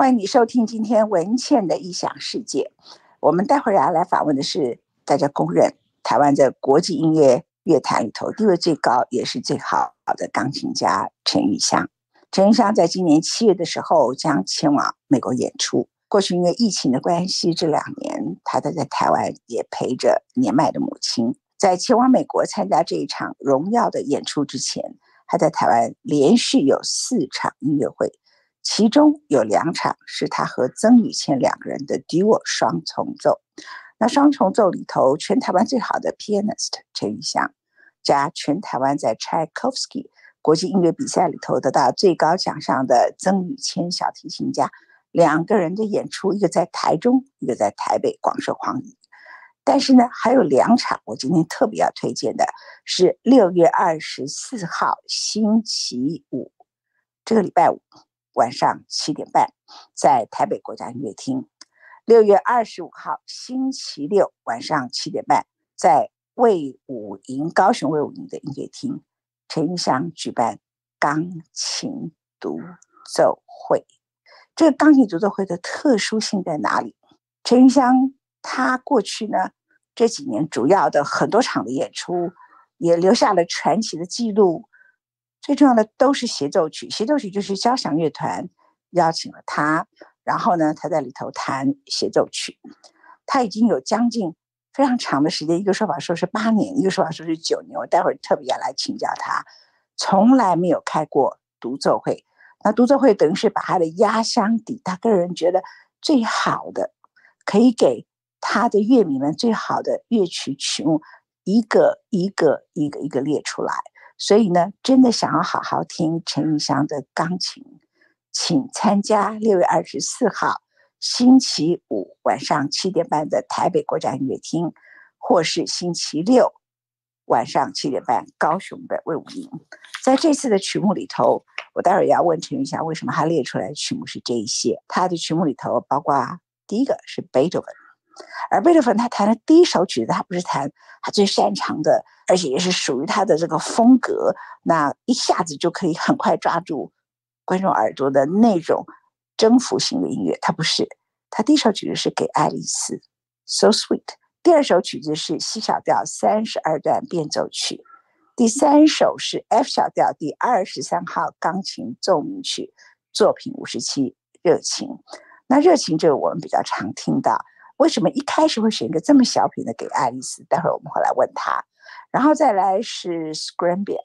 欢迎你收听今天文茜的异想世界。我们待会儿要来访问的是大家公认台湾在国际音乐乐坛里头地位最高也是最好的钢琴家陈玉香。陈玉香在今年七月的时候将前往美国演出。过去因为疫情的关系，这两年他都在台湾也陪着年迈的母亲。在前往美国参加这一场荣耀的演出之前，他在台湾连续有四场音乐会。其中有两场是他和曾宇谦两个人的 duo 双重奏。那双重奏里头，全台湾最好的 pianist 陈毓襄，加全台湾在 Tchaikovsky 国际音乐比赛里头得到最高奖项的曾宇谦小提琴家，两个人的演出，一个在台中，一个在台北广受欢迎。但是呢，还有两场，我今天特别要推荐的是六月二十四号星期五，这个礼拜五。晚上七点半，在台北国家音乐厅；六月二十五号星期六晚上七点半，在魏武营高雄魏武营的音乐厅，陈毓襄举办钢琴独奏会。这个钢琴独奏会的特殊性在哪里？陈毓襄他过去呢这几年主要的很多场的演出，也留下了传奇的记录。最重要的都是协奏曲，协奏曲就是交响乐团邀请了他，然后呢，他在里头弹协奏曲。他已经有将近非常长的时间，一个说法说是八年，一个说法说是九年。我待会儿特别要来请教他，从来没有开过独奏会。那独奏会等于是把他的压箱底，他个人觉得最好的，可以给他的乐迷们最好的乐曲曲目，一个一个一个一个列出来。所以呢，真的想要好好听陈毓襄的钢琴，请参加六月二十四号星期五晚上七点半的台北国家音乐厅，或是星期六晚上七点半高雄的魏武营。在这次的曲目里头，我待会儿要问陈毓襄为什么他列出来的曲目是这一些。他的曲目里头包括第一个是贝多芬。而贝多芬他弹的第一首曲子，他不是弹他最擅长的，而且也是属于他的这个风格，那一下子就可以很快抓住观众耳朵的那种征服性的音乐，他不是。他第一首曲子是给爱丽丝，So Sweet。第二首曲子是 C 小调三十二段变奏曲，第三首是 F 小调第二十三号钢琴奏鸣曲，作品五十七，热情。那热情这个我们比较常听到。为什么一开始会选一个这么小品的给爱丽丝？待会儿我们会来问他。然后再来是 Scrambian，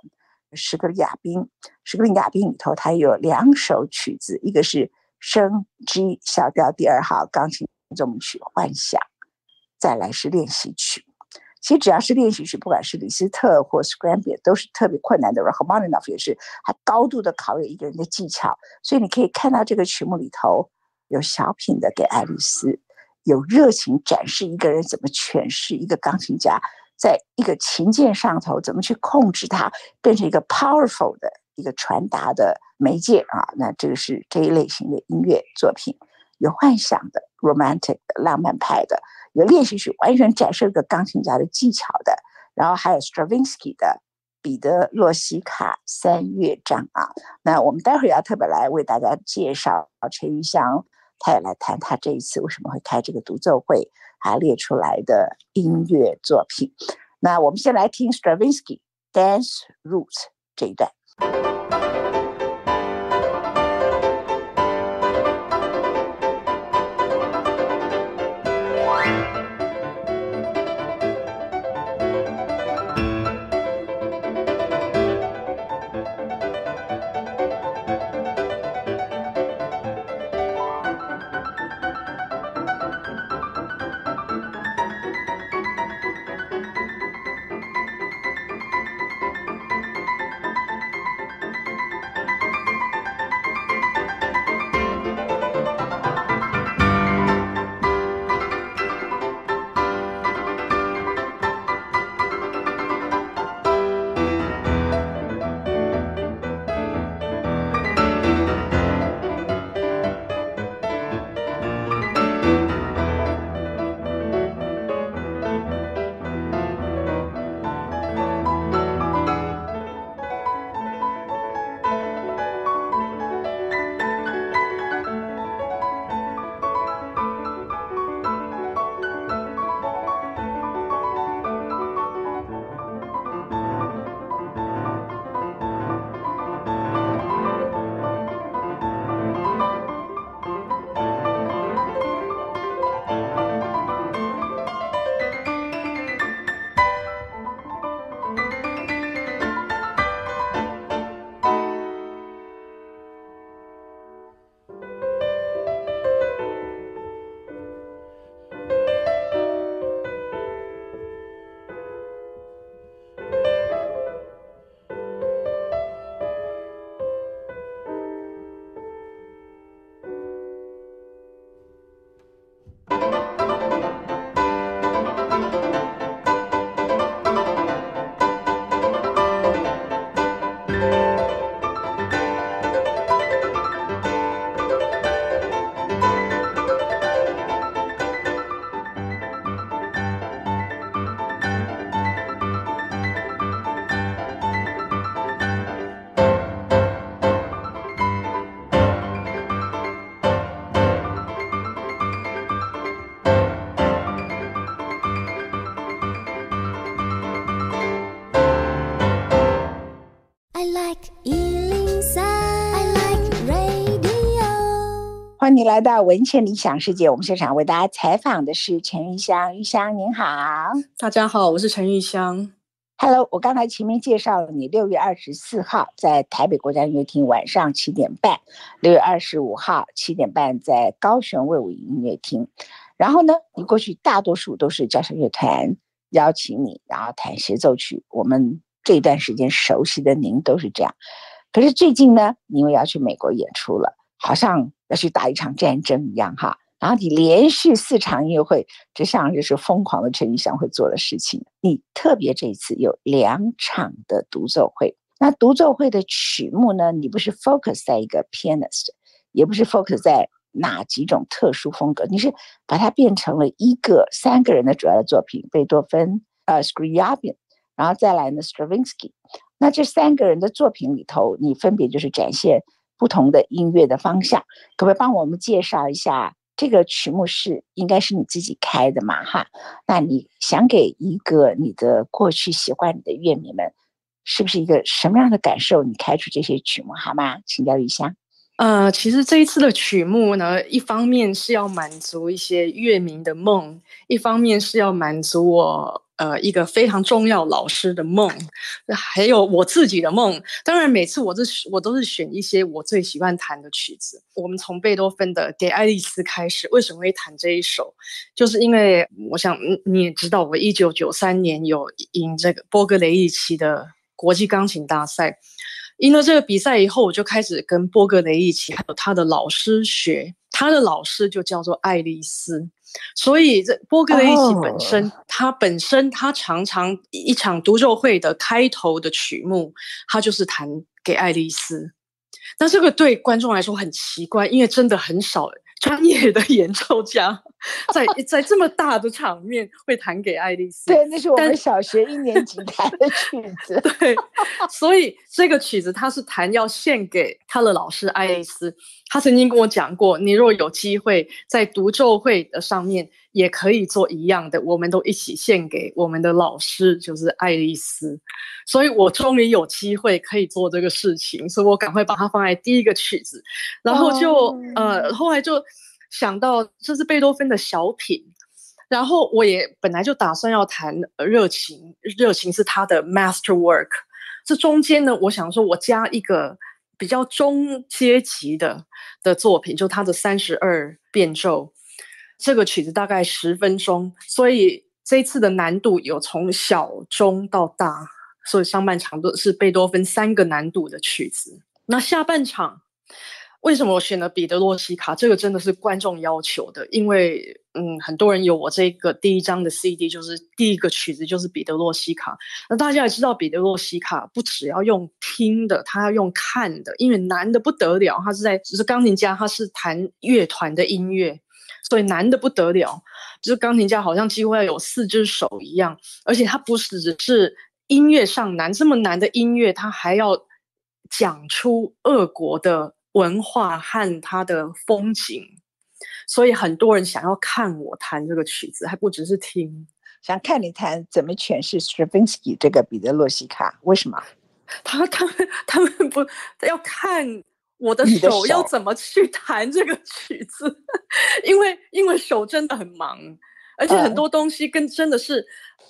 史格里亚宾。史格里亚宾里头，它有两首曲子，一个是升 G 小调第二号钢琴奏鸣曲《幻想》，再来是练习曲。其实只要是练习曲，不管是李斯特或 Scrambian，都是特别困难的。然后 Rachmaninoff 也是，还高度的考验一个人的技巧。所以你可以看到这个曲目里头有小品的给爱丽丝。有热情展示一个人怎么诠释一个钢琴家，在一个琴键上头怎么去控制它，变成一个 powerful 的一个传达的媒介啊。那这个是这一类型的音乐作品，有幻想的 romantic 的浪漫派的，有练习曲完全展示一个钢琴家的技巧的，然后还有 Stravinsky 的彼得洛西卡三乐章啊。那我们待会儿要特别来为大家介绍陈玉祥。他也来谈他这一次为什么会开这个独奏会，还列出来的音乐作品。那我们先来听 Stravinsky Dance Route 这一段。欢迎你来到文倩理想世界。我们现场为大家采访的是陈玉香，玉香您好。大家好，我是陈玉香。Hello，我刚才前面介绍了你，六月二十四号在台北国家音乐厅晚上七点半，六月二十五号七点半在高雄卫武音乐厅。然后呢，你过去大多数都是交响乐团邀请你，然后弹协奏曲。我们这段时间熟悉的您都是这样。可是最近呢，你又要去美国演出了。好像要去打一场战争一样哈，然后你连续四场音乐会，这像就是疯狂的陈玉香会做的事情。你特别这一次有两场的独奏会，那独奏会的曲目呢，你不是 focus 在一个 pianist，也不是 focus 在哪几种特殊风格，你是把它变成了一个三个人的主要的作品，贝多芬、呃，Scriabin，然后再来呢，Stravinsky。那这三个人的作品里头，你分别就是展现。不同的音乐的方向，可不可以帮我们介绍一下这个曲目是应该是你自己开的嘛？哈，那你想给一个你的过去喜欢你的乐迷们，是不是一个什么样的感受？你开出这些曲目好吗？请教一下。呃，其实这一次的曲目呢，一方面是要满足一些乐迷的梦，一方面是要满足我。呃，一个非常重要老师的梦，还有我自己的梦。当然，每次我都我都是选一些我最喜欢弹的曲子。我们从贝多芬的《给爱丽丝》开始，为什么会弹这一首？就是因为我想你也知道，我一九九三年有赢这个波格雷利奇的国际钢琴大赛，赢了这个比赛以后，我就开始跟波格雷利奇还有他的老师学，他的老师就叫做爱丽丝。所以，这波格雷利奇本身，他、oh. 本身他常常一场独奏会的开头的曲目，他就是弹给爱丽丝。那这个对观众来说很奇怪，因为真的很少。专业的 演奏家 在在这么大的场面会弹给爱丽丝，对，那是我们小学一年级弹的曲子。对，所以这个曲子他是弹要献给他的老师爱丽丝。他曾经跟我讲过，你若有机会在独奏会的上面也可以做一样的，我们都一起献给我们的老师，就是爱丽丝。所以我终于有机会可以做这个事情，所以我赶快把它放在第一个曲子，然后就、oh. 呃，后来就想到这是贝多芬的小品，然后我也本来就打算要弹热情，热情是他的 master work，这中间呢，我想说我加一个比较中阶级的的作品，就他的三十二变奏，这个曲子大概十分钟，所以这一次的难度有从小中到大。所以上半场都是贝多芬三个难度的曲子，那下半场为什么我选了彼得洛西卡？这个真的是观众要求的，因为嗯，很多人有我这个第一张的 CD，就是第一个曲子就是彼得洛西卡。那大家也知道，彼得洛西卡不只要用听的，他要用看的，因为难的不得了。他是在就是钢琴家，他是弹乐团的音乐，所以难的不得了。就是钢琴家好像几乎要有四只手一样，而且他不是只是。音乐上难，这么难的音乐，他还要讲出俄国的文化和它的风景，所以很多人想要看我弹这个曲子，还不只是听，想看你弹怎么诠释 Stravinsky 这个彼得洛西卡？为什么？他他们他们不要看我的手要怎么去弹这个曲子，因为因为手真的很忙。而且很多东西跟真的是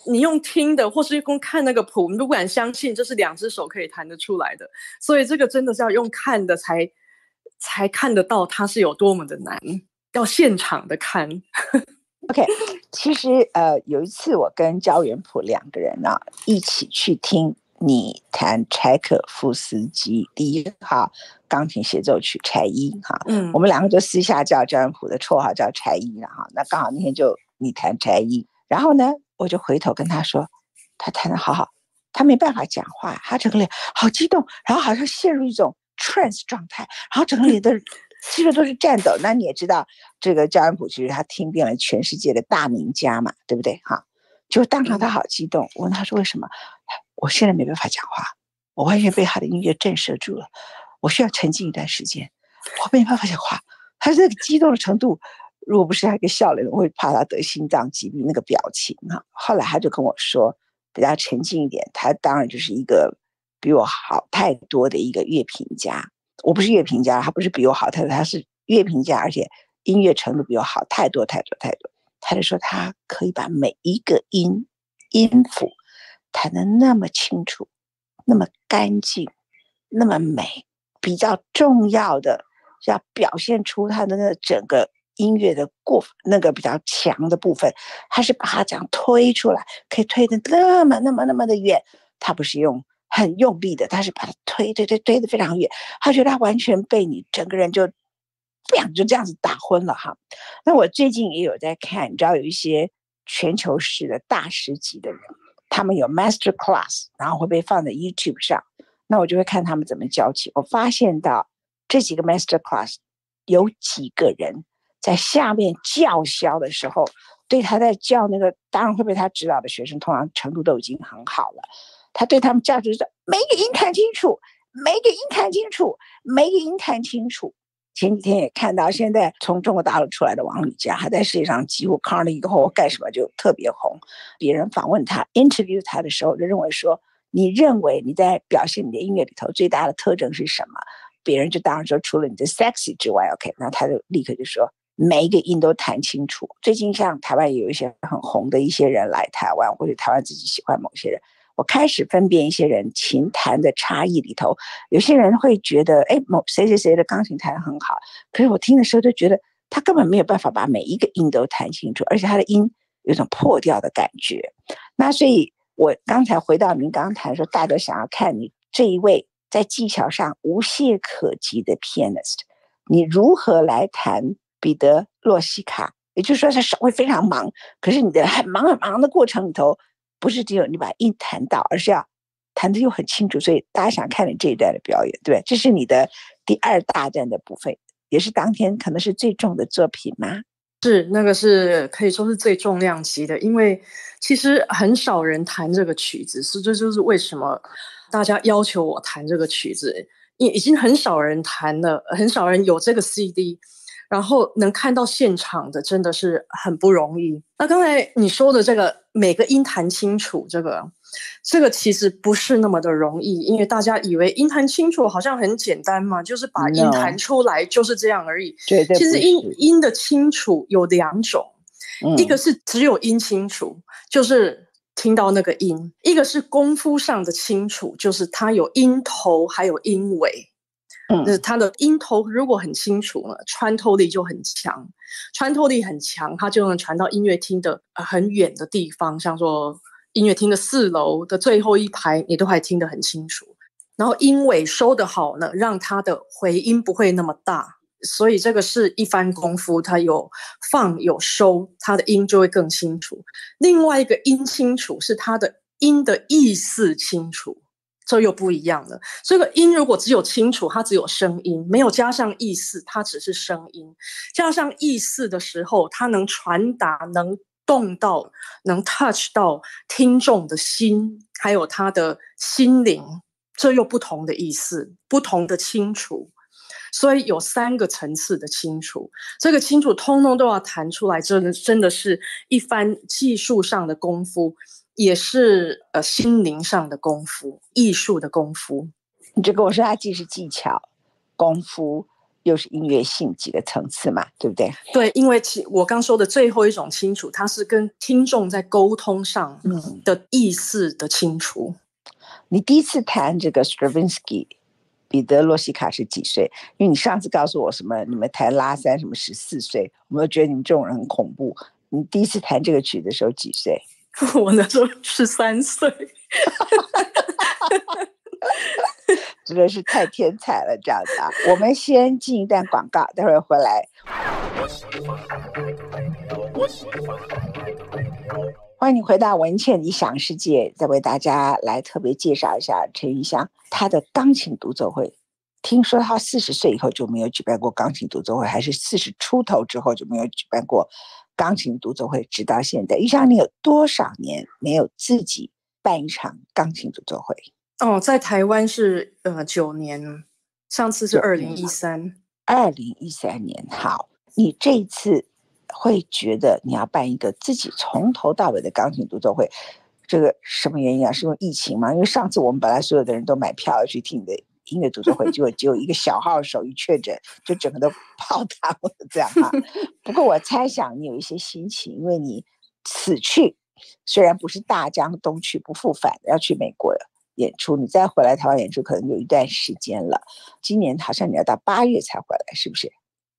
你用听的，或是用看那个谱，你都不敢相信这是两只手可以弹得出来的。所以这个真的是要用看的才才看得到它是有多么的难，要现场的看。OK，其实呃有一次我跟焦元溥两个人呢、啊、一起去听你弹柴可夫斯基第一号钢琴协奏曲柴一哈，嗯，我们两个就私下叫焦元溥的绰号叫柴一了哈，那刚好那天就。你弹柴一，然后呢，我就回头跟他说，他弹的好好，他没办法讲话，他整个脸好激动，然后好像陷入一种 trance 状态，然后整个脸的其实都是颤抖。那你也知道，这个焦元溥其实他听遍了全世界的大名家嘛，对不对？哈，就当场他好激动。我问他说为什么？我现在没办法讲话，我完全被他的音乐震慑住了，我需要沉浸一段时间，我没办法讲话。他这个激动的程度。如果不是他一个笑脸，我会怕他得心脏疾病。那个表情哈，后来他就跟我说，比较沉静一点。他当然就是一个比我好太多的一个乐评家。我不是乐评家，他不是比我好，他他是乐评家，而且音乐程度比我好太多太多太多。他就说他可以把每一个音音符弹得那么清楚，那么干净，那么美。比较重要的，要表现出他的那整个音乐的过那个比较强的部分，他是把它这样推出来，可以推得那么那么那么的远。他不是用很用力的，他是把他推推推推得非常远。他觉得他完全被你整个人就这样就这样子打昏了哈。那我最近也有在看，你知道有一些全球式的大师级的人，他们有 master class，然后会被放在 YouTube 上。那我就会看他们怎么教起。我发现到这几个 master class 有几个人在下面叫嚣的时候，对他在教那个，当然会被他指导的学生，通常程度都已经很好了。他对他们价值是说，每个音弹清楚，每个音弹清楚，每个音弹清楚。前几天也看到，现在从中国大陆出来的王羽佳，他在世界上几乎康了以后干什么就特别红。别人访问他，interview 他的时候，就认为说。你认为你在表现你的音乐里头最大的特征是什么？别人就当然说，除了你的 sexy 之外，OK，那他就立刻就说每一个音都弹清楚。最近像台湾也有一些很红的一些人来台湾，或者台湾自己喜欢某些人，我开始分辨一些人琴弹的差异里头，有些人会觉得，哎，某谁谁谁的钢琴弹得很好，可是我听的时候就觉得他根本没有办法把每一个音都弹清楚，而且他的音有种破掉的感觉。那所以。我刚才回到您刚刚谈说，大家想要看你这一位在技巧上无懈可击的 pianist，你如何来弹彼得洛西卡？也就是说，他手会非常忙，可是你的很忙很忙的过程里头，不是只有你把音弹到，而是要弹的又很清楚。所以大家想看你这一段的表演，对，这是你的第二大段的部分，也是当天可能是最重的作品吗？是，那个是可以说是最重量级的，因为其实很少人弹这个曲子，是这就是为什么大家要求我弹这个曲子，已已经很少人弹了，很少人有这个 CD。然后能看到现场的真的是很不容易。那刚才你说的这个每个音弹清楚，这个这个其实不是那么的容易，因为大家以为音弹清楚好像很简单嘛，就是把音弹出来就是这样而已。对对。其实音音的清楚有两种，嗯，一个是只有音清楚，就是听到那个音；一个是功夫上的清楚，就是它有音头还有音尾。就是它的音头如果很清楚呢，穿透力就很强，穿透力很强，它就能传到音乐厅的呃很远的地方，像说音乐厅的四楼的最后一排，你都还听得很清楚。然后音尾收得好呢，让它的回音不会那么大，所以这个是一番功夫，它有放有收，它的音就会更清楚。另外一个音清楚是它的音的意思清楚。这又不一样了。这个音如果只有清楚，它只有声音，没有加上意思，它只是声音。加上意思的时候，它能传达，能动到，能 touch 到听众的心，还有他的心灵。这又不同的意思，不同的清楚。所以有三个层次的清楚，这个清楚通通都要弹出来，真的真的是一番技术上的功夫。也是呃心灵上的功夫，艺术的功夫。你就跟我说，它既是技巧功夫，又是音乐性几个层次嘛，对不对？对，因为其我刚说的最后一种清楚，它是跟听众在沟通上的意思的清楚。嗯、你第一次弹这个 Stravinsky 彼得洛西卡是几岁？因为你上次告诉我什么，你们弹拉三什么十四岁，我们都觉得你们这种人很恐怖。你第一次弹这个曲的时候几岁？我那时候十三岁，真的是太天才了，这样子啊！我们先进一段广告，待会儿回来。欢迎你回到文倩理想世界，再为大家来特别介绍一下陈毓襄他的钢琴独奏会。听说他四十岁以后就没有举办过钢琴独奏会，还是四十出头之后就没有举办过。钢琴独奏会直到现在，毓襄，你有多少年没有自己办一场钢琴独奏会？哦，在台湾是呃九年，上次是二零一三，二零一三年。好，你这一次会觉得你要办一个自己从头到尾的钢琴独奏会，这个什么原因啊？是因为疫情吗？因为上次我们本来所有的人都买票要去听你的音乐独奏会，结果只有一个小号手一确诊，就整个都泡汤了这样啊。不过我猜想你有一些心情，因为你此去虽然不是大江东去不复返，要去美国演出，你再回来台湾演出可能有一段时间了。今年好像你要到八月才回来，是不是？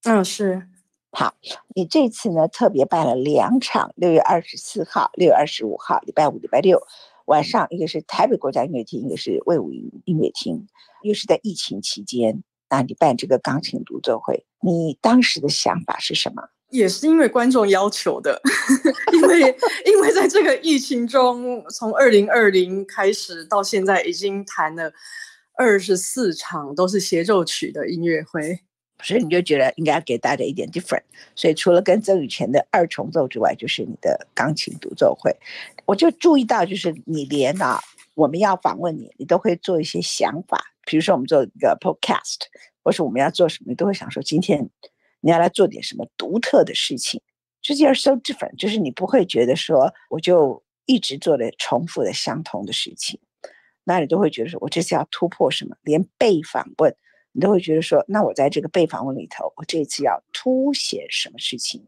嗯，是。好，你这次呢特别办了两场，六月二十四号、六月二十五号，礼拜五、礼拜六晚上，一个是台北国家音乐厅，一个是卫武营音乐厅，又是在疫情期间，那你办这个钢琴独奏会，你当时的想法是什么？也是因为观众要求的，因为因为在这个疫情中，从二零二零开始到现在，已经弹了二十四场都是协奏曲的音乐会。所以你就觉得应该要给大家一点 different，所以除了跟曾宇前的二重奏之外，就是你的钢琴独奏会，我就注意到，就是你连啊，我们要访问你，你都会做一些想法，比如说我们做一个 podcast，或是我们要做什么，你都会想说今天你要来做点什么独特的事情，这就是 so different，就是你不会觉得说我就一直做的重复的相同的事情，那你都会觉得说我这次要突破什么，连被访问。你都会觉得说，那我在这个被访问里头，我这一次要凸显什么事情？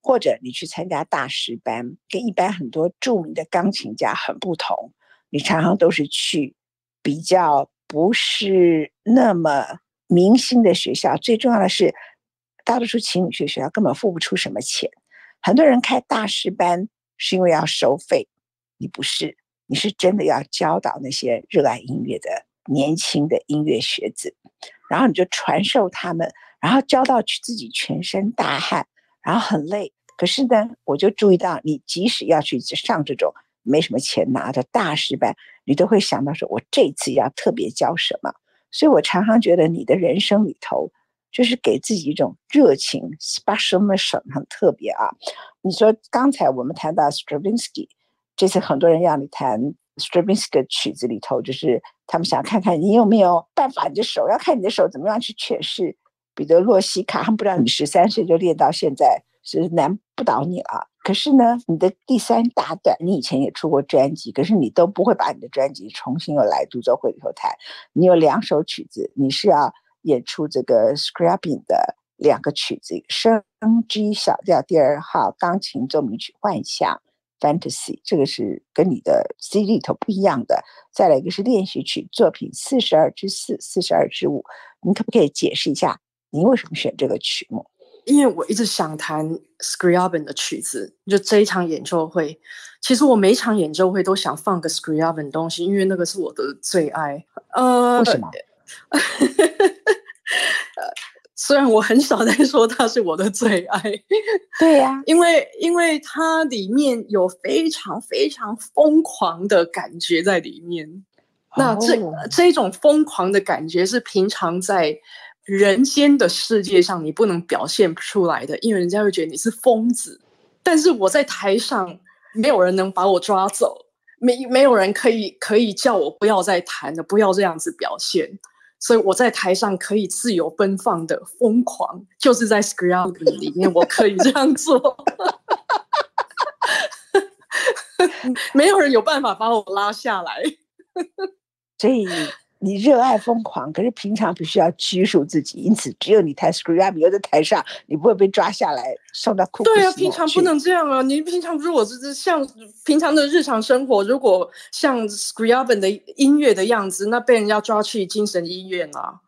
或者你去参加大师班，跟一般很多著名的钢琴家很不同，你常常都是去比较不是那么明星的学校。最重要的是，大多数琴女学学校根本付不出什么钱。很多人开大师班是因为要收费，你不是，你是真的要教导那些热爱音乐的年轻的音乐学子。然后你就传授他们，然后教到去自己全身大汗，然后很累。可是呢，我就注意到，你即使要去上这种没什么钱拿的大师班，你都会想到说，我这次要特别教什么。所以我常常觉得你的人生里头，就是给自己一种热情，special mission 很特别啊。你说刚才我们谈到 Stravinsky，这次很多人要你谈。Stravinsky 的曲子里头，就是他们想看看你有没有办法，你的手要看你的手怎么样去诠释彼得洛西卡。他们不知道你十三岁就练到现在，是难不倒你了。可是呢，你的第三大段，你以前也出过专辑，可是你都不会把你的专辑重新又来独奏会里头弹。你有两首曲子，你是要演出这个 Scriabin 的两个曲子，升 G 小调第二号钢琴奏鸣曲幻想。Fantasy 这个是跟你的 CD 里头不一样的，再来一个是练习曲作品四十二之四、四十二之五，你可不可以解释一下你为什么选这个曲目？因为我一直想弹 Scriabin 的曲子，就这一场演奏会，其实我每一场演奏会都想放个 Scriabin 东西，因为那个是我的最爱。呃，为什么？虽然我很少在说它是我的最爱，对呀、啊，因为因为它里面有非常非常疯狂的感觉在里面。那这、oh. 这种疯狂的感觉是平常在人间的世界上你不能表现出来的，因为人家会觉得你是疯子。但是我在台上，没有人能把我抓走，没没有人可以可以叫我不要再弹了，不要这样子表现。所以我在台上可以自由奔放的疯狂，就是在 Scrapy 里面我可以这样做，没有人有办法把我拉下来。所以。你热爱疯狂，可是平常必须要拘束自己，因此只有你弹 Scriabin 又在台上，你不会被抓下来送到库库。对啊，平常不能这样啊！你平常如果是像平常的日常生活，如果像 Scriabin 的音乐的样子，那被人家抓去精神医院啊。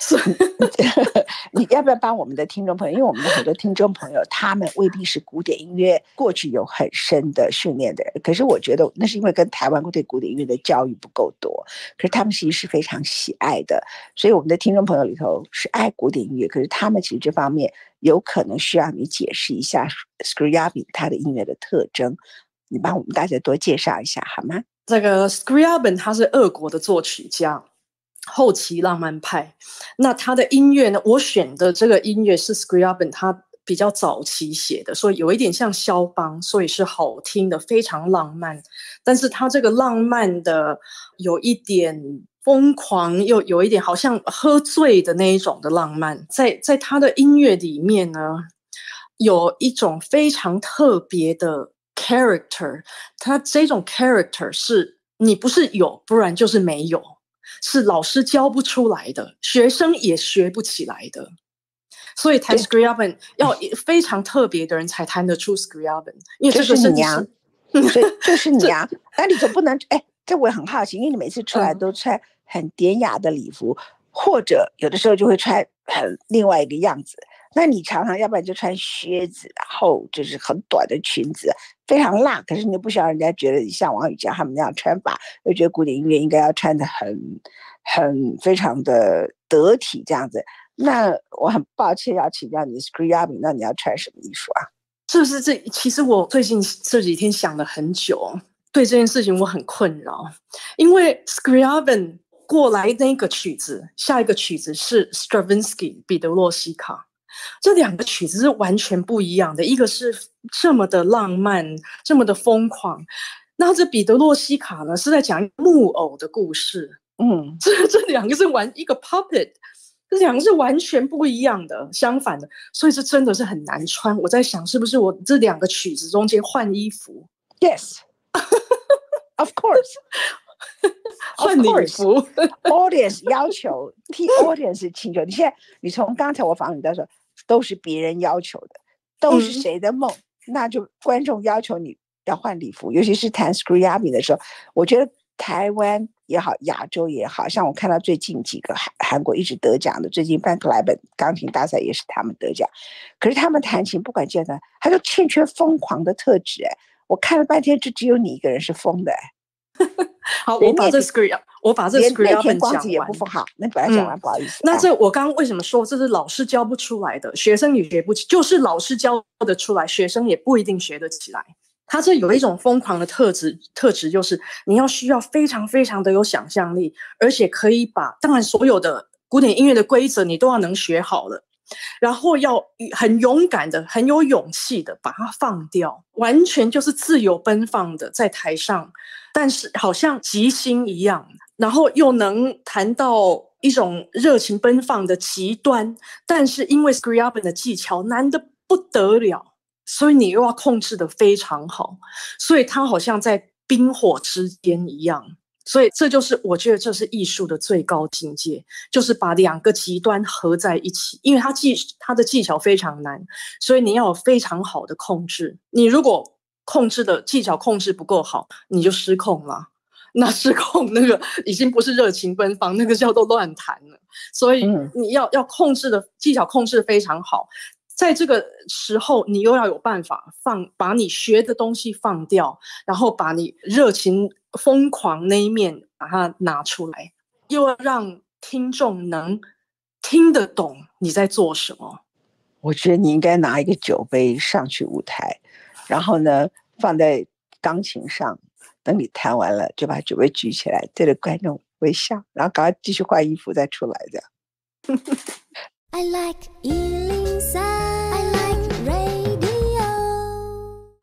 是 你要不要帮我们的听众朋友？因为我们的很多听众朋友，他们未必是古典音乐过去有很深的训练的人。可是我觉得那是因为跟台湾对古典音乐的教育不够多。可是他们其实是非常喜爱的。所以我们的听众朋友里头是爱古典音乐，可是他们其实这方面有可能需要你解释一下 Scriabin 他的音乐的特征。你帮我们大家多介绍一下好吗？这个 Scriabin 他是俄国的作曲家。后期浪漫派，那他的音乐呢？我选的这个音乐是 Scriabin，他比较早期写的，所以有一点像肖邦，所以是好听的，非常浪漫。但是他这个浪漫的有一点疯狂，又有一点好像喝醉的那一种的浪漫，在在他的音乐里面呢，有一种非常特别的 character。他这种 character 是你不是有，不然就是没有。是老师教不出来的，学生也学不起来的。所以弹 Scriabin 要非常特别的人才弹得出 Scriabin，因为这个是你啊，所以就是 你啊。那你总不能哎，这我也很好奇，因为你每次出来都穿很典雅的礼服，嗯、或者有的时候就会穿很另外一个样子。那你常常要不然就穿靴子，然后就是很短的裙子，非常辣。可是你又不想让人家觉得你像王羽佳他们那样穿法，又觉得古典音乐应该要穿得很、很非常的得体这样子。那我很抱歉要请教你，Scriabin，那你要穿什么衣服啊？是不是这？其实我最近这几天想了很久，对这件事情我很困扰，因为 Scriabin 过来那个曲子，下一个曲子是 Stravinsky 彼得洛西卡，这两个曲子是完全不一样的，一个是这么的浪漫，这么的疯狂，那这彼得洛西卡呢是在讲木偶的故事，嗯，这这两个是玩一个 puppet。这两个是完全不一样的，相反的，所以这真的是很难穿。我在想，是不是我这两个曲子中间换衣服？Yes，of course，换礼服。Audience 要求替 audience 请求。你现在，你从刚才我访你的时候，都是别人要求的，都是谁的梦？嗯、那就观众要求你要换礼服，尤其是弹 Scriabin 的时候，我觉得。台湾也好，亚洲也好，像我看到最近几个韩韩国一直得奖的，最近 Fan Club 钢琴大赛也是他们得奖。可是他们弹琴不管见他，他就欠缺疯狂的特质。哎，我看了半天，就只有你一个人是疯的。好，我把这 Scriabin，我把这 Scriabin 讲完。也不疯好，那把它讲完，不好意思。那这我刚刚为什么说这是老师教不出来的，学生也学不起，就是老师教得出来，学生也不一定学得起来。他这有一种疯狂的特质，特质就是你要需要非常非常的有想象力，而且可以把当然所有的古典音乐的规则你都要能学好了，然后要很勇敢的、很有勇气的把它放掉，完全就是自由奔放的在台上，但是好像即兴一样，然后又能谈到一种热情奔放的极端，但是因为 Scriabin 的技巧难得不得了。所以你又要控制得非常好，所以它好像在冰火之间一样。所以这就是我觉得这是艺术的最高境界，就是把两个极端合在一起。因为它技它的技巧非常难，所以你要有非常好的控制。你如果控制的技巧控制不够好，你就失控了。那失控那个已经不是热情奔放，那个叫做乱弹了。所以你要要控制的技巧控制非常好。在这个时候，你又要有办法放，把你学的东西放掉，然后把你热情疯狂那一面把它拿出来，又要让听众能听得懂你在做什么。我觉得你应该拿一个酒杯上去舞台，然后呢，放在钢琴上，等你弹完了就把酒杯举起来，对着观众微笑，然后赶快继续换衣服再出来这样。I like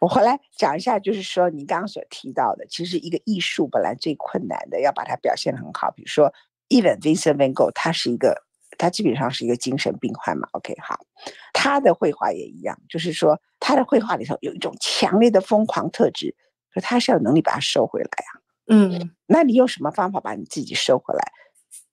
我回来讲一下，就是说你刚刚所提到的，其实一个艺术本来最困难的，要把它表现得很好。比如说，Even Vincent Van Gogh，他是一个，他基本上是一个精神病患嘛。OK，好，他的绘画也一样，就是说他的绘画里头有一种强烈的疯狂特质，可他是要有能力把它收回来啊。嗯，那你用什么方法把你自己收回来？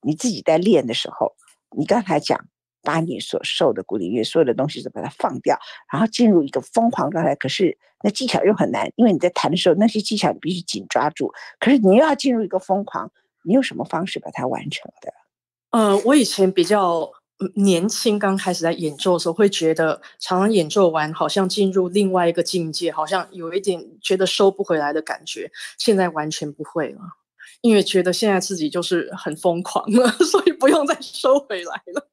你自己在练的时候，你刚才讲。把你所受的古典乐所有的东西都把它放掉，然后进入一个疯狂状态。可是那技巧又很难，因为你在弹的时候那些技巧你必须紧抓住。可是你又要进入一个疯狂，你用什么方式把它完成的？呃，我以前比较年轻，刚开始在演奏的时候，会觉得常常演奏完好像进入另外一个境界，好像有一点觉得收不回来的感觉。现在完全不会了，因为觉得现在自己就是很疯狂了，所以不用再收回来了。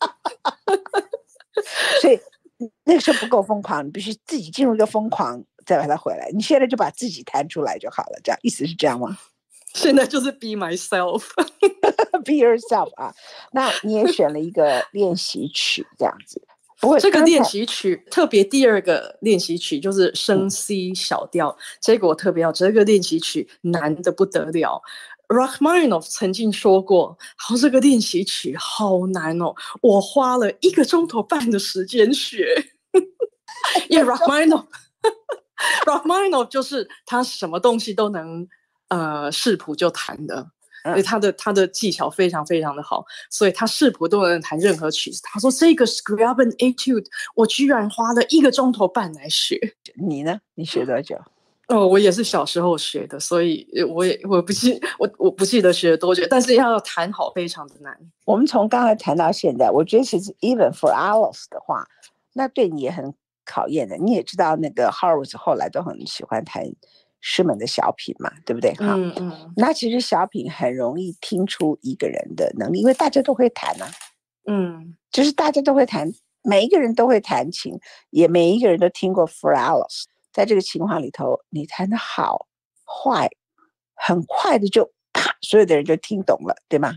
所以那个时候不够疯狂，你必须自己进入一个疯狂，再把它回来。你现在就把自己弹出来就好了，这样意思是这样吗？现在就是 be myself，be yourself 啊。那你也选了一个练习曲，这样子。不会这个练习曲特别，第二个练习曲就是升 C 小调，嗯、这个我特别要，这个练习曲难的不得了。Rachmaninoff 曾经说过：“好，这个练习曲好难哦，我花了一个钟头半的时间学。”因为 Rachmaninoff，Rachmaninoff 就是他什么东西都能呃视谱就弹的，所以他的他的技巧非常非常的好，所以他视谱都能弹任何曲子。他说这个 Scriabin Etude，我居然花了一个钟头半来学。你呢？你学多久？哦，我也是小时候学的，所以我也我不记我我不记得学了多久，但是要弹好非常的难。我们从刚才谈到现在，我觉得其实 even for Alice 的话，那对你也很考验的。你也知道，那个 Horace 后来都很喜欢弹师门的小品嘛，对不对？哈，嗯嗯。那其实小品很容易听出一个人的能力，因为大家都会弹啊。嗯，就是大家都会弹，每一个人都会弹琴，也每一个人都听过 For Alice。在这个情况里头，你弹的好坏，很快的就啪，所有的人就听懂了，对吗？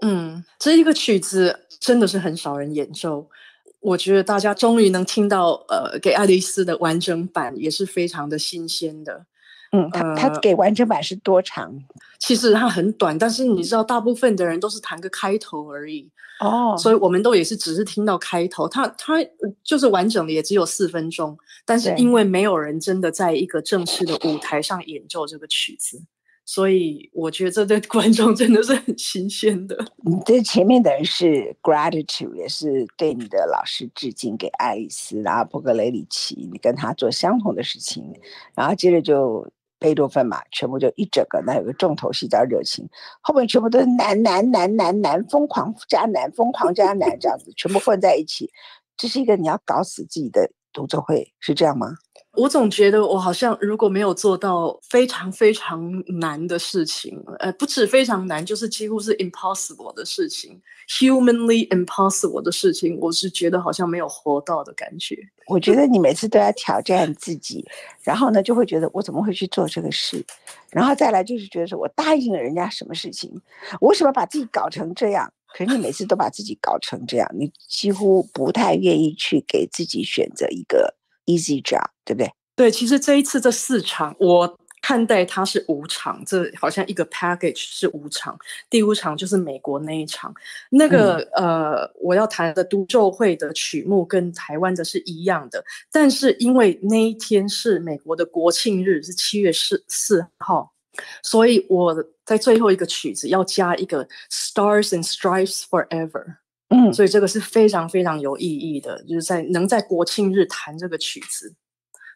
嗯，这一个曲子真的是很少人演奏，我觉得大家终于能听到，呃，给爱丽丝的完整版也是非常的新鲜的。嗯，他他给完整版是多长？呃，其实它很短，但是你知道，大部分的人都是弹个开头而已。哦，所以我们都也是只是听到开头，它它就是完整的也只有四分钟，但是因为没有人真的在一个正式的舞台上演奏这个曲子，所以我觉得这对观众真的是很新鲜的。你这前面的人是 gratitude，也是对你的老师致敬，给爱丽丝，然后波格雷里奇，你跟他做相同的事情，然后接着就。贝多芬嘛，全部就一整个，那有个重头戏叫热情，后面全部都是难难难难难，疯狂加难，疯狂加难，这样子全部混在一起，这是一个你要搞死自己的独奏会，是这样吗？我总觉得我好像如果没有做到非常非常难的事情，呃，不止非常难，就是几乎是 impossible 的事情，humanly impossible 的事情，我是觉得好像没有活到的感觉。我觉得你每次都要挑战自己，然后呢，就会觉得我怎么会去做这个事，然后再来就是觉得说我答应了人家什么事情，我为什么把自己搞成这样？可是你每次都把自己搞成这样，你几乎不太愿意去给自己选择一个。Easy job，对不对？对，其实这一次这四场，我看待它是五场，这好像一个 package 是五场。第五场就是美国那一场，那个、嗯、呃，我要弹的独奏会的曲目跟台湾的是一样的，但是因为那一天是美国的国庆日，是七月四四号，所以我在最后一个曲子要加一个 Stars and Stripes Forever。嗯，所以这个是非常非常有意义的，就是在能在国庆日弹这个曲子，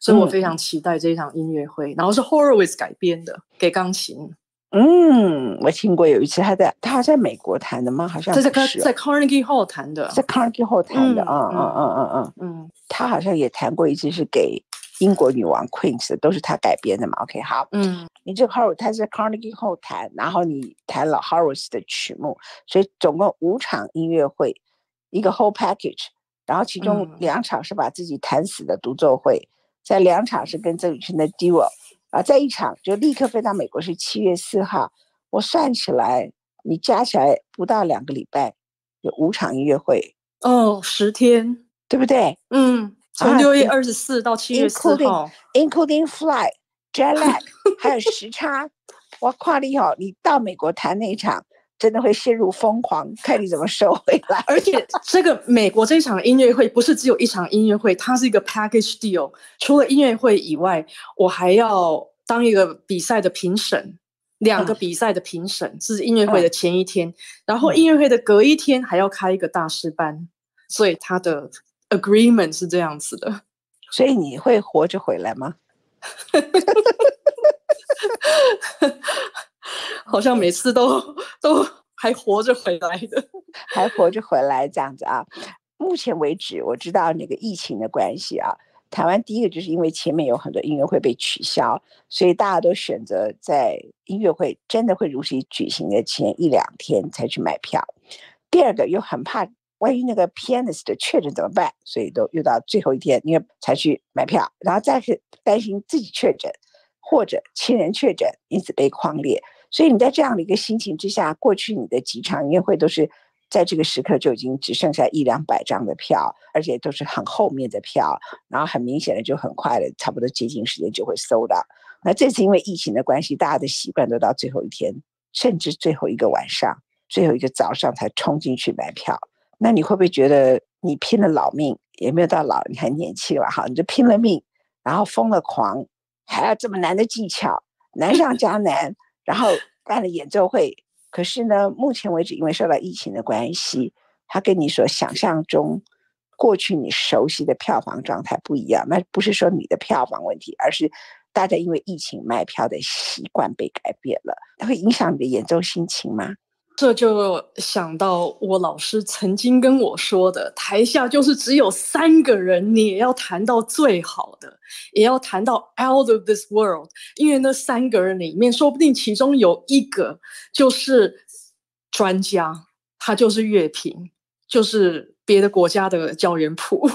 所以我非常期待这一场音乐会。嗯、然后是 Horowitz 改编的，给钢琴。嗯，我听过有一次他在他在美国弹的吗？好像是在在 Carnegie Hall 弹的，在 Carnegie Hall 弹的。嗯嗯嗯嗯嗯嗯，他好像也弹过一次，是给。英国女王 Queen 的都是他改编的嘛？OK，好，嗯，你这个 Horowitz 他是 Carnegie Hall 弹，然后你弹了 Horowitz 的曲目，所以总共五场音乐会，一个 whole package，然后其中两场是把自己弹死的独奏会，在两场是跟郑雨盛的 duo，啊，在一场就立刻飞到美国，是七月四号，我算起来，你加起来不到两个礼拜，有五场音乐会，哦，十天，对不对？嗯。从六月二十四到七月四号，including flight, jet lag，还有时差。我夸你好，你到美国谈那一场，真的会陷入疯狂，看你怎么收回来。而且这个美国这一场音乐会不是只有一场音乐会，它是一个 package deal。除了音乐会以外，我还要当一个比赛的评审，两个比赛的评审，嗯、是音乐会的前一天，然后音乐会的隔一天还要开一个大师班，所以他的。Agreement 是这样子的，所以你会活着回来吗？好像每次都都还活着回来的，还活着回来这样子啊。目前为止，我知道那个疫情的关系啊，台湾第一个就是因为前面有很多音乐会被取消，所以大家都选择在音乐会真的会如期举行的前一两天才去买票。第二个又很怕。万一那个 pianist 的确诊怎么办？所以都又到最后一天，因为才去买票，然后再是担心自己确诊或者亲人确诊，因此被匡列。所以你在这样的一个心情之下，过去你的几场音乐会都是在这个时刻就已经只剩下一两百张的票，而且都是很后面的票，然后很明显的就很快的，差不多接近时间就会 sold out。那这次因为疫情的关系，大家的习惯都到最后一天，甚至最后一个晚上、最后一个早上才冲进去买票。那你会不会觉得你拼了老命，也没有到老，你还年轻了？哈，你就拼了命，然后疯了狂，还要这么难的技巧，难上加难，然后办了演奏会，可是呢，目前为止因为受到疫情的关系，他跟你所想象中过去你熟悉的票房状态不一样。那不是说你的票房问题，而是大家因为疫情卖票的习惯被改变了，它会影响你的演奏心情吗？这就想到我老师曾经跟我说的：台下就是只有三个人，你也要弹到最好的，也要弹到 out of this world。因为那三个人里面，说不定其中有一个就是专家，他就是乐评，就是别的国家的教员谱。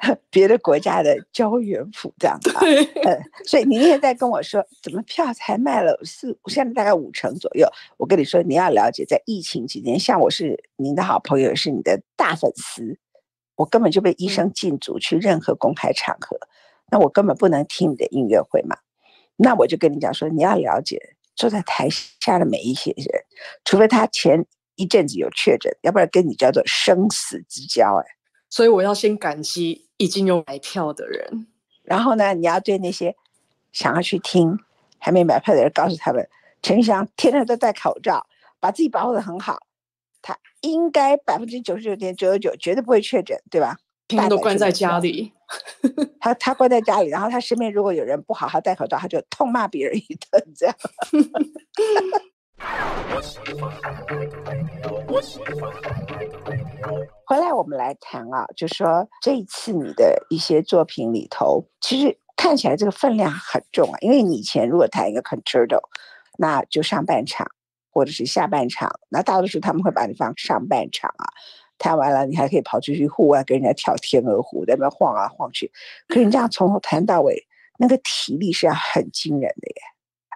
别的国家的胶原谱这样子，对，嗯，所以你那天在跟我说，怎么票才卖了四，现在大概五成左右。我跟你说，你要了解，在疫情期间，像我是您的好朋友，是你的大粉丝，我根本就被医生禁足去任何公开场合，那我根本不能听你的音乐会嘛。那我就跟你讲说，你要了解，坐在台下的每一些人，除非他前一阵子有确诊，要不然跟你叫做生死之交，哎。所以我要先感激已经有买票的人，然后呢，你要对那些想要去听还没买票的人告诉他们，陈翔天天都戴口罩，把自己保护的很好，他应该百分之九十九点九九九绝对不会确诊，对吧？天天都关在家里，他他关在家里，然后他身边如果有人不好好戴口罩，他就痛骂别人一顿，这样。回来我们来谈啊，就说这一次你的一些作品里头，其实看起来这个分量很重啊。因为你以前如果弹一个 concerto，那就上半场或者是下半场，那大多数他们会把你放上半场啊。弹完了，你还可以跑出去户外跟人家跳天鹅湖，在那晃啊晃去。可是你这样从头弹到尾，那个体力是要很惊人的耶。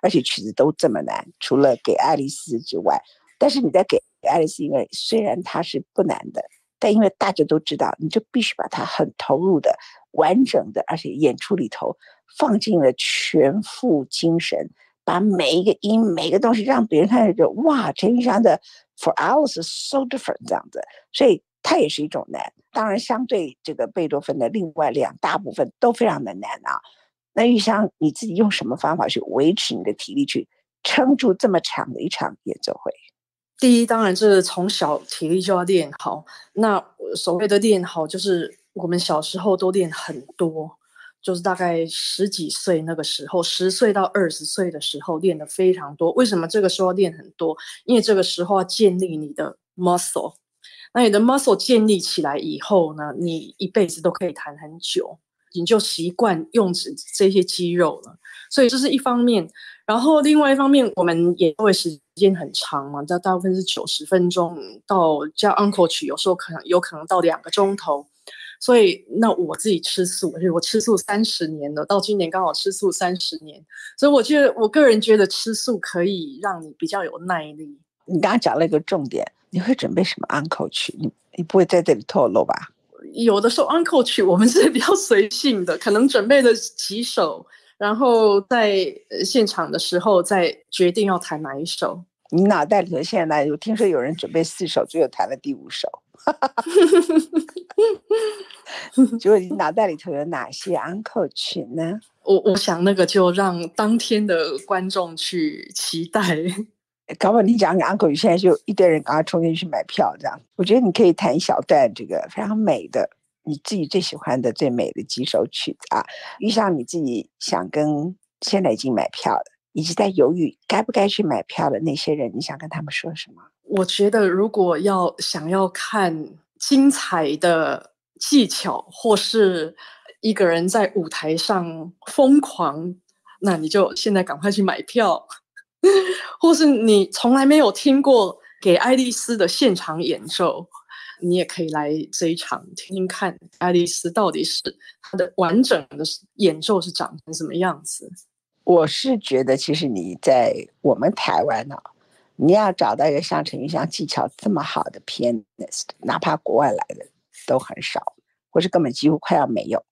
而且曲子都这么难，除了给爱丽丝之外，但是你在给爱丽丝，因为虽然它是不难的，但因为大家都知道，你就必须把它很投入的、完整的，而且演出里头放进了全副精神，把每一个音、每个东西让别人看着就哇，陈玉祥的 For hours so different 这样子，所以它也是一种难。当然，相对这个贝多芬的另外两大部分都非常的难啊。那玉香，你自己用什么方法去维持你的体力，去撑住这么长的一场演奏会？第一，当然是从小体力就要练好。那所谓的练好，就是我们小时候都练很多，就是大概十几岁那个时候，十岁到二十岁的时候练得非常多。为什么这个时候要练很多？因为这个时候要建立你的 muscle。那你的 muscle 建立起来以后呢，你一辈子都可以弹很久。你就习惯用这这些肌肉了，所以这是一方面。然后另外一方面，我们也因为时间很长嘛，这大部分是九十分钟，到加 uncle 曲，有时候可能有可能到两个钟头。所以那我自己吃素，而且我吃素三十年了，到今年刚好吃素三十年。所以我觉得，我个人觉得吃素可以让你比较有耐力。你刚刚讲了一个重点，你会准备什么 uncle 曲？你你不会在这里透露吧？有的时候 encore 曲我们是比较随性的，可能准备了几首，然后在现场的时候再决定要弹哪一首。你脑袋里头现在有听说有人准备四首，最后弹了第五首，结 果你脑袋里头有哪些 encore 曲呢？我我想那个就让当天的观众去期待。搞不好你讲给 Uncle 现在就一堆人赶快冲进去买票，这样。我觉得你可以弹一小段这个非常美的，你自己最喜欢的最美的几首曲子啊。遇上你自己想跟现在已经买票的，以及在犹豫该不该去买票的那些人，你想跟他们说什么？我觉得如果要想要看精彩的技巧，或是一个人在舞台上疯狂，那你就现在赶快去买票。或是你从来没有听过给爱丽丝的现场演奏，你也可以来这一场听听看，爱丽丝到底是她的完整的演奏是长成什么样子。我是觉得，其实你在我们台湾呢、啊，你要找到一个像陈玉祥技巧这么好的 pianist，哪怕国外来的都很少，或是根本几乎快要没有。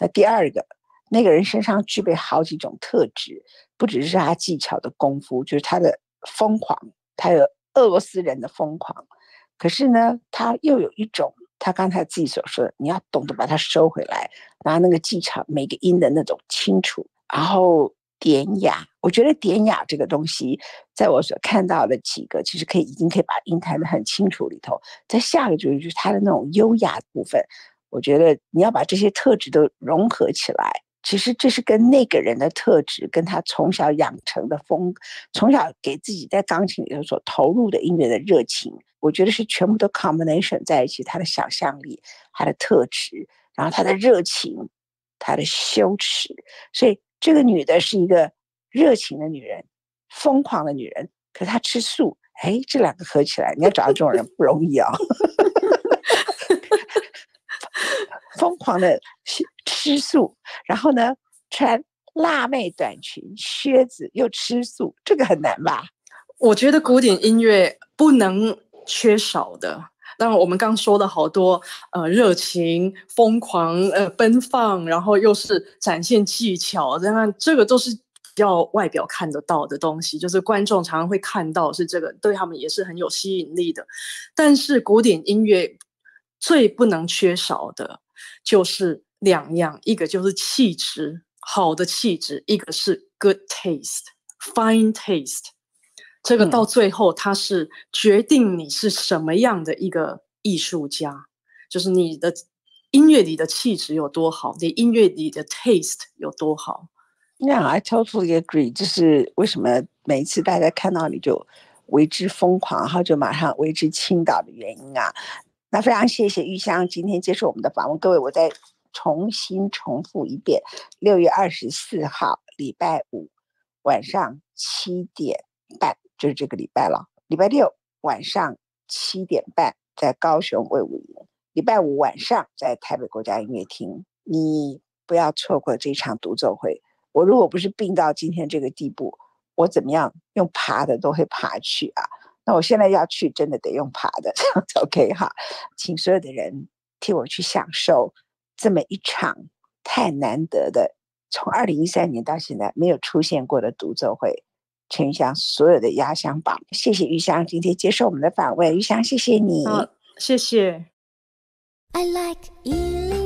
那第二个。那个人身上具备好几种特质，不只是他技巧的功夫，就是他的疯狂，他有俄罗斯人的疯狂。可是呢，他又有一种，他刚才自己所说的，你要懂得把它收回来，拿那个技巧，每个音的那种清楚，然后典雅。我觉得典雅这个东西，在我所看到的几个，其实可以已经可以把音弹得很清楚里头。在下个就是就是他的那种优雅部分，我觉得你要把这些特质都融合起来。其实这是跟那个人的特质，跟他从小养成的风，从小给自己在钢琴里头所投入的音乐的热情，我觉得是全部都 combination 在一起。他的想象力，他的特质，然后他的热情，他的羞耻。所以这个女的是一个热情的女人，疯狂的女人，可她吃素。哎，这两个合起来，你要找到这种人不容易啊、哦。疯狂的吃素，然后呢，穿辣妹短裙、靴子，又吃素，这个很难吧？我觉得古典音乐不能缺少的。当然，我们刚说的好多，呃，热情、疯狂、呃，奔放，然后又是展现技巧，当然这个都是比较外表看得到的东西，就是观众常常会看到是这个，对他们也是很有吸引力的。但是古典音乐最不能缺少的。就是两样，一个就是气质，好的气质；一个是 good taste，fine taste。这个到最后，它是决定你是什么样的一个艺术家，嗯、就是你的音乐里的气质有多好，你音乐里的 taste 有多好。Yeah, I totally agree。就是为什么每一次大家看到你就为之疯狂，然后就马上为之倾倒的原因啊。那非常谢谢玉香今天接受我们的访问，各位，我再重新重复一遍：六月二十四号礼拜五晚上七点半，就是这个礼拜了。礼拜六晚上七点半在高雄卫武营，礼拜五晚上在台北国家音乐厅，你不要错过这场独奏会。我如果不是病到今天这个地步，我怎么样用爬的都会爬去啊。那我现在要去，真的得用爬的，这样子 OK 哈，请所有的人替我去享受这么一场太难得的，从二零一三年到现在没有出现过的独奏会，陈玉香所有的压箱宝，谢谢玉香今天接受我们的访问，玉香谢谢你，好，谢谢。I like